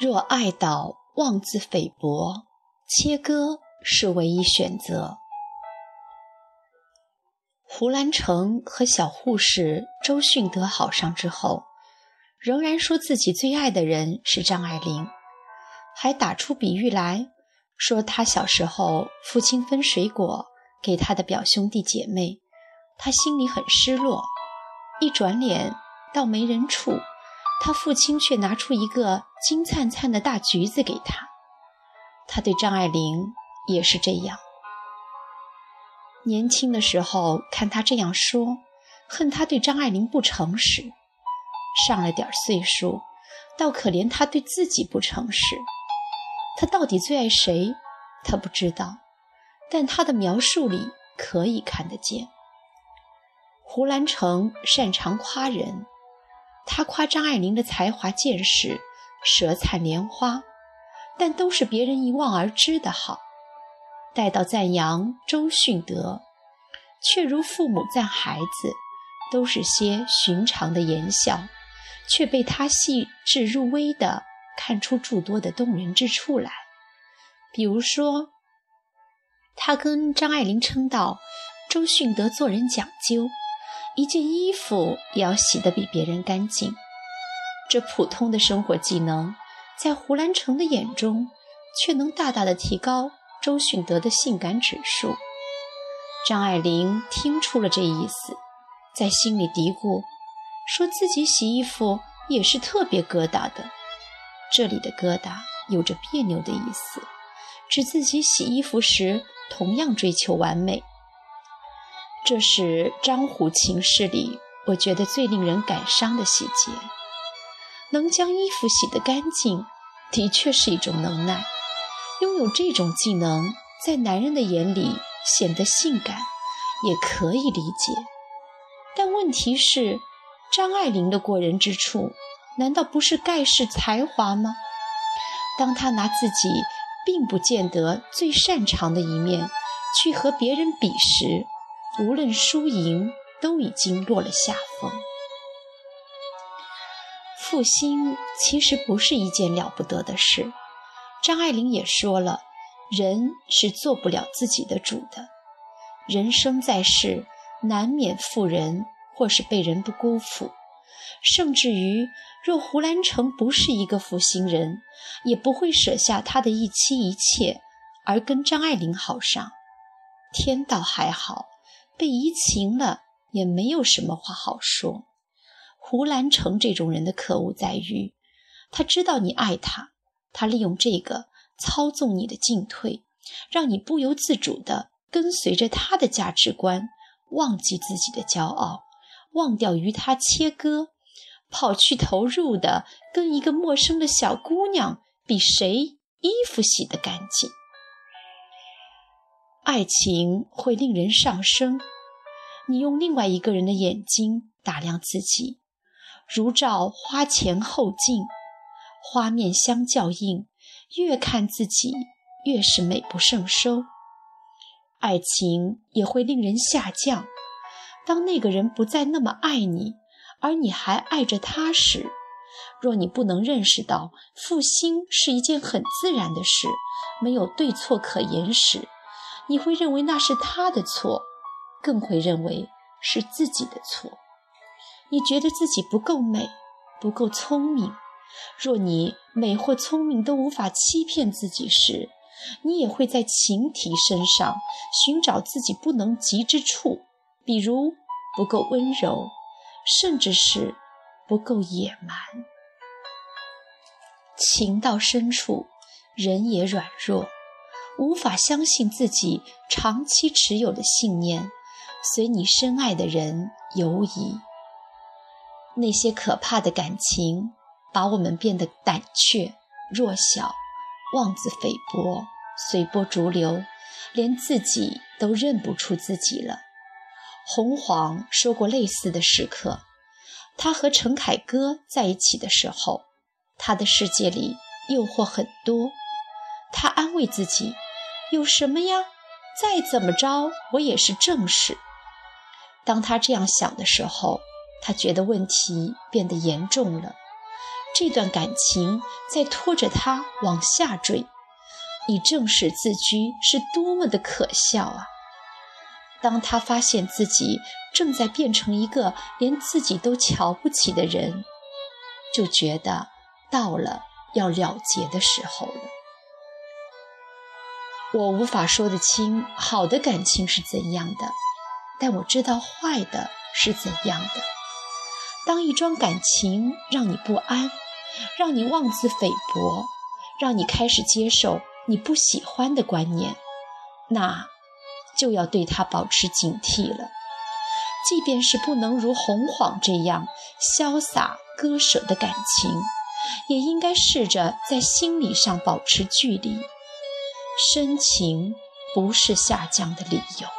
若爱岛妄自菲薄，切割是唯一选择。胡兰成和小护士周迅德好上之后，仍然说自己最爱的人是张爱玲，还打出比喻来说他小时候父亲分水果给他的表兄弟姐妹，他心里很失落。一转脸到没人处，他父亲却拿出一个金灿灿的大橘子给他。他对张爱玲也是这样。年轻的时候看他这样说，恨他对张爱玲不诚实；上了点岁数，倒可怜他对自己不诚实。他到底最爱谁？他不知道，但他的描述里可以看得见。胡兰成擅长夸人，他夸张爱玲的才华、见识、舌灿莲花，但都是别人一望而知的好。待到赞扬周迅德，却如父母赞孩子，都是些寻常的言笑，却被他细致入微地看出诸多的动人之处来。比如说，他跟张爱玲称道：“周迅德做人讲究，一件衣服也要洗得比别人干净。”这普通的生活技能，在胡兰成的眼中，却能大大的提高。周迅德的性感指数，张爱玲听出了这意思，在心里嘀咕，说自己洗衣服也是特别疙瘩的。这里的疙瘩有着别扭的意思，指自己洗衣服时同样追求完美。这是张虎情事里我觉得最令人感伤的细节。能将衣服洗得干净，的确是一种能耐。拥有这种技能，在男人的眼里显得性感，也可以理解。但问题是，张爱玲的过人之处，难道不是盖世才华吗？当她拿自己并不见得最擅长的一面去和别人比时，无论输赢，都已经落了下风。负心其实不是一件了不得的事。张爱玲也说了，人是做不了自己的主的。人生在世，难免负人，或是被人不辜负。甚至于，若胡兰成不是一个负心人，也不会舍下他的一妻一妾，而跟张爱玲好上。天道还好，被移情了，也没有什么话好说。胡兰成这种人的可恶在于，他知道你爱他。他利用这个操纵你的进退，让你不由自主地跟随着他的价值观，忘记自己的骄傲，忘掉与他切割，跑去投入的跟一个陌生的小姑娘比谁衣服洗得干净。爱情会令人上升，你用另外一个人的眼睛打量自己，如照花前后镜。花面相较应，越看自己越是美不胜收。爱情也会令人下降。当那个人不再那么爱你，而你还爱着他时，若你不能认识到负心是一件很自然的事，没有对错可言时，你会认为那是他的错，更会认为是自己的错。你觉得自己不够美，不够聪明。若你美或聪明都无法欺骗自己时，你也会在情敌身上寻找自己不能及之处，比如不够温柔，甚至是不够野蛮。情到深处，人也软弱，无法相信自己长期持有的信念，随你深爱的人游移。那些可怕的感情。把我们变得胆怯、弱小、妄自菲薄、随波逐流，连自己都认不出自己了。洪晃说过类似的时刻。他和陈凯歌在一起的时候，他的世界里诱惑很多。他安慰自己：“有什么呀？再怎么着，我也是正室。”当他这样想的时候，他觉得问题变得严重了。这段感情在拖着他往下坠，以正视自居是多么的可笑啊！当他发现自己正在变成一个连自己都瞧不起的人，就觉得到了要了结的时候了。我无法说得清好的感情是怎样的，但我知道坏的是怎样的。当一桩感情让你不安，让你妄自菲薄，让你开始接受你不喜欢的观念，那就要对他保持警惕了。即便是不能如洪晃这样潇洒割舍的感情，也应该试着在心理上保持距离。深情不是下降的理由。